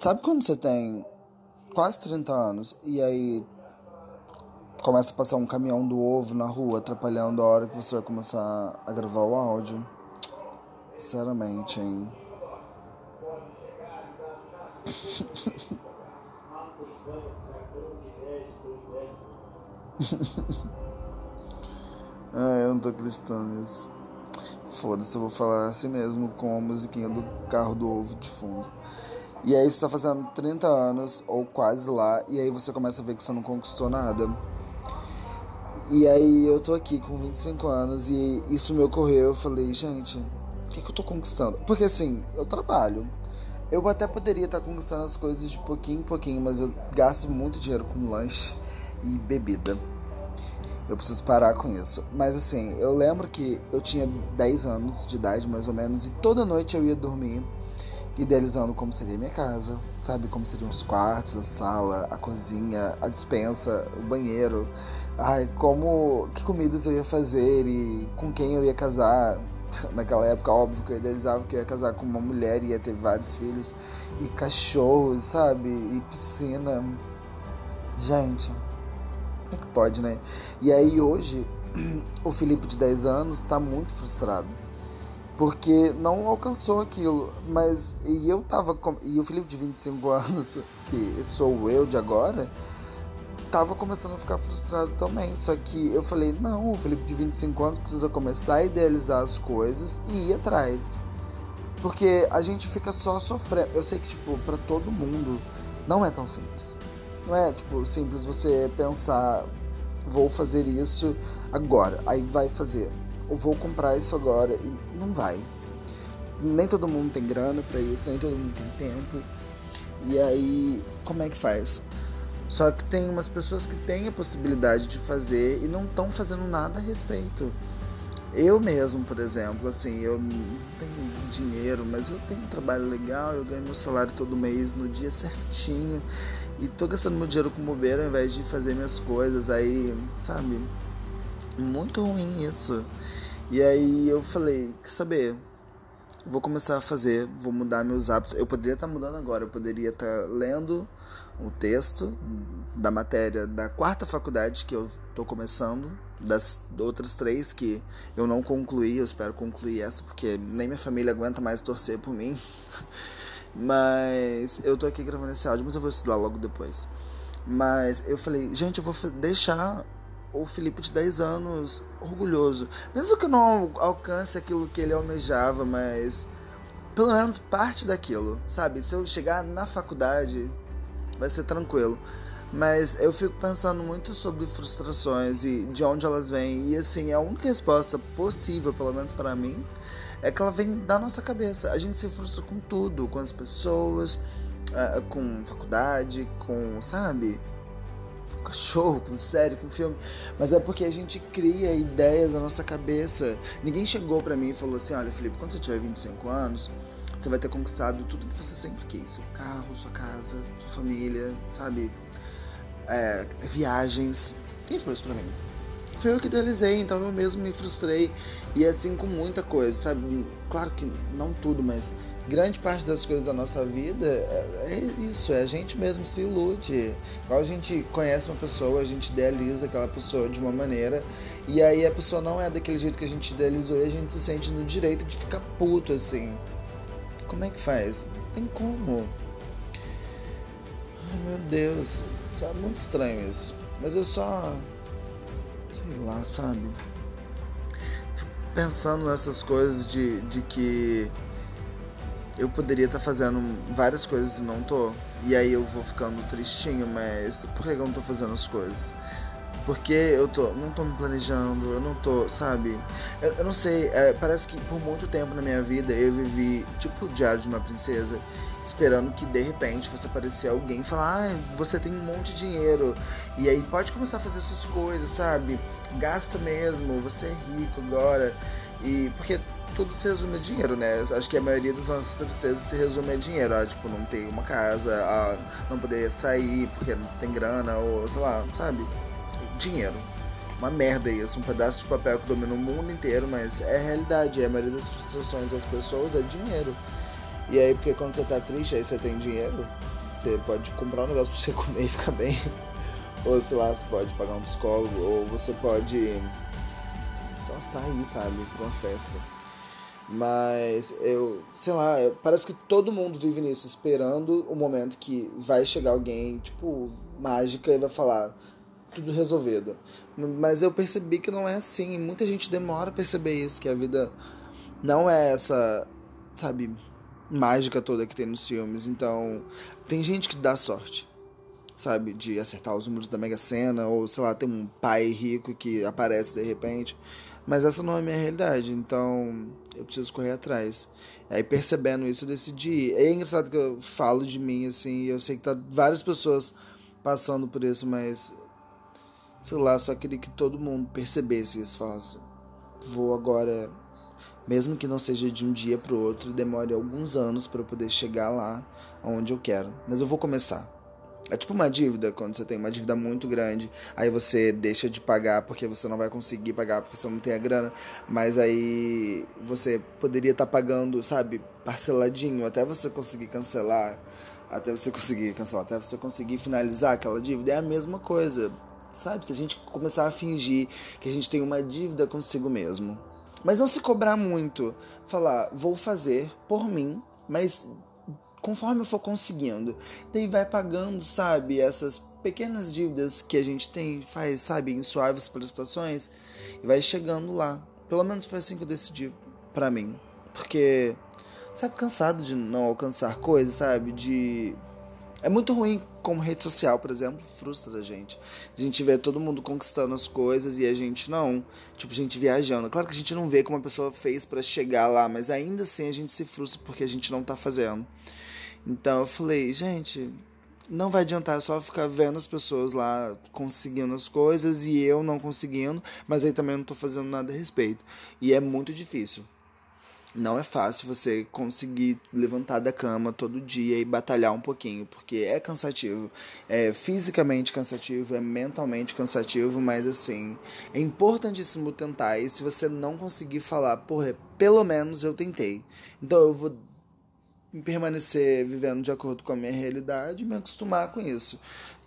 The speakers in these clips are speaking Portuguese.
Sabe quando você tem quase 30 anos e aí começa a passar um caminhão do ovo na rua atrapalhando a hora que você vai começar a gravar o áudio? Sinceramente, hein? ah, eu não tô acreditando nisso. Foda-se, eu vou falar assim mesmo com a musiquinha do carro do ovo de fundo. E aí você tá fazendo 30 anos, ou quase lá, e aí você começa a ver que você não conquistou nada. E aí eu tô aqui com 25 anos e isso me ocorreu, eu falei, gente, o que, que eu tô conquistando? Porque assim, eu trabalho. Eu até poderia estar conquistando as coisas de pouquinho em pouquinho, mas eu gasto muito dinheiro com lanche e bebida. Eu preciso parar com isso. Mas assim, eu lembro que eu tinha 10 anos de idade, mais ou menos, e toda noite eu ia dormir idealizando como seria minha casa, sabe? Como seriam os quartos, a sala, a cozinha, a dispensa, o banheiro. Ai, como. que comidas eu ia fazer e com quem eu ia casar. Naquela época, óbvio que eu idealizava que eu ia casar com uma mulher e ia ter vários filhos. E cachorros, sabe? E piscina. Gente, é que pode, né? E aí hoje, o Felipe de 10 anos tá muito frustrado porque não alcançou aquilo. Mas e eu tava com, e o Felipe de 25 anos, que sou eu de agora, tava começando a ficar frustrado também. Só que eu falei: "Não, o Felipe de 25 anos precisa começar a idealizar as coisas e ir atrás". Porque a gente fica só sofrendo. Eu sei que tipo, para todo mundo não é tão simples. Não é tipo simples você pensar vou fazer isso agora, aí vai fazer eu vou comprar isso agora. E não vai. Nem todo mundo tem grana para isso, nem todo mundo tem tempo. E aí, como é que faz? Só que tem umas pessoas que têm a possibilidade de fazer e não estão fazendo nada a respeito. Eu mesmo, por exemplo, assim, eu não tenho dinheiro, mas eu tenho um trabalho legal, eu ganho meu salário todo mês no dia certinho e tô gastando meu dinheiro com bobeira ao invés de fazer minhas coisas. Aí, sabe, muito ruim isso. E aí eu falei, que saber, vou começar a fazer, vou mudar meus hábitos. Eu poderia estar mudando agora, eu poderia estar lendo o texto da matéria da quarta faculdade que eu estou começando, das outras três que eu não concluí, eu espero concluir essa porque nem minha família aguenta mais torcer por mim. Mas eu tô aqui gravando esse áudio, mas eu vou estudar logo depois. Mas eu falei, gente, eu vou deixar o Felipe de 10 anos orgulhoso. Mesmo que não alcance aquilo que ele almejava, mas pelo menos parte daquilo, sabe? Se eu chegar na faculdade, vai ser tranquilo. Mas eu fico pensando muito sobre frustrações e de onde elas vêm. E assim, a única resposta possível, pelo menos para mim, é que ela vem da nossa cabeça. A gente se frustra com tudo, com as pessoas, ah, com faculdade, com, sabe? Com cachorro, com série, com filme, mas é porque a gente cria ideias na nossa cabeça. Ninguém chegou para mim e falou assim: olha, Felipe, quando você tiver 25 anos, você vai ter conquistado tudo que você sempre quis: seu carro, sua casa, sua família, sabe? É, viagens. Quem falou isso pra mim? Foi eu que idealizei, então eu mesmo me frustrei. E assim com muita coisa, sabe? Claro que não tudo, mas grande parte das coisas da nossa vida é, é isso, é a gente mesmo se ilude. Igual a gente conhece uma pessoa, a gente idealiza aquela pessoa de uma maneira, e aí a pessoa não é daquele jeito que a gente idealizou e a gente se sente no direito de ficar puto assim. Como é que faz? Não tem como. Ai meu Deus, é muito estranho isso. Mas eu só. Sei lá, sabe? Fico pensando nessas coisas de, de que eu poderia estar tá fazendo várias coisas e não tô. E aí eu vou ficando tristinho, mas por que eu não tô fazendo as coisas? Porque eu tô, não tô me planejando, eu não tô, sabe? Eu, eu não sei, é, parece que por muito tempo na minha vida eu vivi tipo o diário de uma princesa, esperando que de repente fosse aparecer alguém e falar: ah, você tem um monte de dinheiro, e aí pode começar a fazer suas coisas, sabe? Gasta mesmo, você é rico agora. E porque tudo se resume a dinheiro, né? Acho que a maioria das nossas tristezas se resume a dinheiro. A, tipo, não ter uma casa, a não poder sair porque não tem grana, ou sei lá, sabe? Dinheiro. Uma merda isso, um pedaço de papel que domina o mundo inteiro, mas é a realidade. A maioria das frustrações das pessoas é dinheiro. E aí, porque quando você tá triste, aí você tem dinheiro, Você pode comprar um negócio pra você comer e ficar bem. Ou sei lá, você pode pagar um psicólogo, ou você pode só sair, sabe, pra uma festa. Mas eu, sei lá, parece que todo mundo vive nisso, esperando o momento que vai chegar alguém, tipo, mágica e vai falar tudo resolvido. Mas eu percebi que não é assim. Muita gente demora a perceber isso, que a vida não é essa, sabe, mágica toda que tem nos filmes. Então, tem gente que dá sorte, sabe, de acertar os números da Mega Sena, ou sei lá, tem um pai rico que aparece de repente. Mas essa não é a minha realidade, então eu preciso correr atrás. Aí percebendo isso, eu decidi. É engraçado que eu falo de mim assim, eu sei que tá várias pessoas passando por isso, mas sei lá, só queria que todo mundo percebesse isso, falasse, vou agora, mesmo que não seja de um dia para o outro, demore alguns anos para eu poder chegar lá onde eu quero, mas eu vou começar. É tipo uma dívida, quando você tem uma dívida muito grande, aí você deixa de pagar porque você não vai conseguir pagar porque você não tem a grana, mas aí você poderia estar tá pagando, sabe, parceladinho até você conseguir cancelar, até você conseguir cancelar, até você conseguir finalizar aquela dívida. É a mesma coisa, sabe? Se a gente começar a fingir que a gente tem uma dívida consigo mesmo. Mas não se cobrar muito, falar, vou fazer por mim, mas conforme eu for conseguindo. Daí vai pagando, sabe, essas pequenas dívidas que a gente tem, faz, sabe, em suaves prestações e vai chegando lá. Pelo menos foi assim que eu decidi para mim. Porque, sabe, cansado de não alcançar coisas, sabe, de é muito ruim como rede social, por exemplo, frustra a gente. A gente vê todo mundo conquistando as coisas e a gente não. Tipo, a gente viajando. Claro que a gente não vê como a pessoa fez para chegar lá, mas ainda assim a gente se frustra porque a gente não tá fazendo. Então eu falei, gente, não vai adiantar só ficar vendo as pessoas lá conseguindo as coisas e eu não conseguindo, mas aí também não tô fazendo nada a respeito. E é muito difícil. Não é fácil você conseguir levantar da cama todo dia e batalhar um pouquinho, porque é cansativo. É fisicamente cansativo, é mentalmente cansativo, mas assim, é importantíssimo tentar. E se você não conseguir falar, porra, pelo menos eu tentei. Então eu vou permanecer vivendo de acordo com a minha realidade e me acostumar com isso,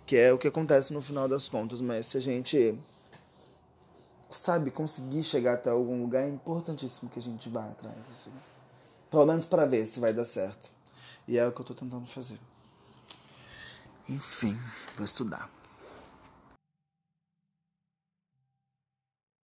que é o que acontece no final das contas. Mas se a gente sabe conseguir chegar até algum lugar, é importantíssimo que a gente vá atrás, assim. Pelo menos para ver se vai dar certo. E é o que eu tô tentando fazer. Enfim, vou estudar.